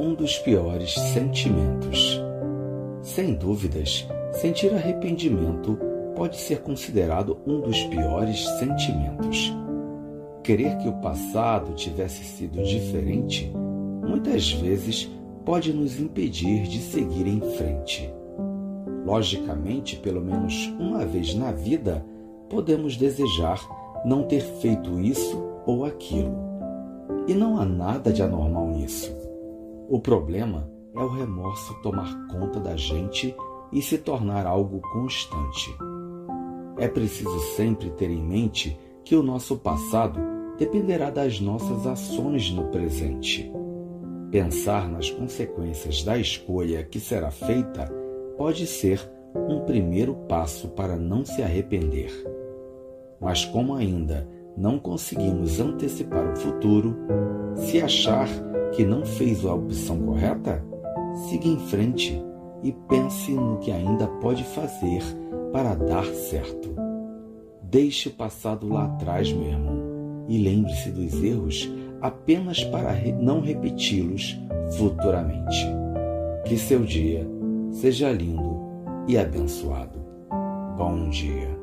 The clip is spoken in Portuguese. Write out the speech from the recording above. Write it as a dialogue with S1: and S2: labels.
S1: um dos piores sentimentos. Sem dúvidas, sentir arrependimento pode ser considerado um dos piores sentimentos. Querer que o passado tivesse sido diferente muitas vezes pode nos impedir de seguir em frente. Logicamente, pelo menos uma vez na vida, podemos desejar não ter feito isso ou aquilo. E não há nada de anormal nisso. O problema é o remorso tomar conta da gente e se tornar algo constante. É preciso sempre ter em mente que o nosso passado dependerá das nossas ações no presente. Pensar nas consequências da escolha que será feita pode ser um primeiro passo para não se arrepender. Mas, como ainda não conseguimos antecipar o futuro, se achar que não fez a opção correta, siga em frente e pense no que ainda pode fazer para dar certo. Deixe o passado lá atrás, meu irmão, e lembre-se dos erros apenas para não repeti-los futuramente. Que seu dia seja lindo e abençoado. Bom dia.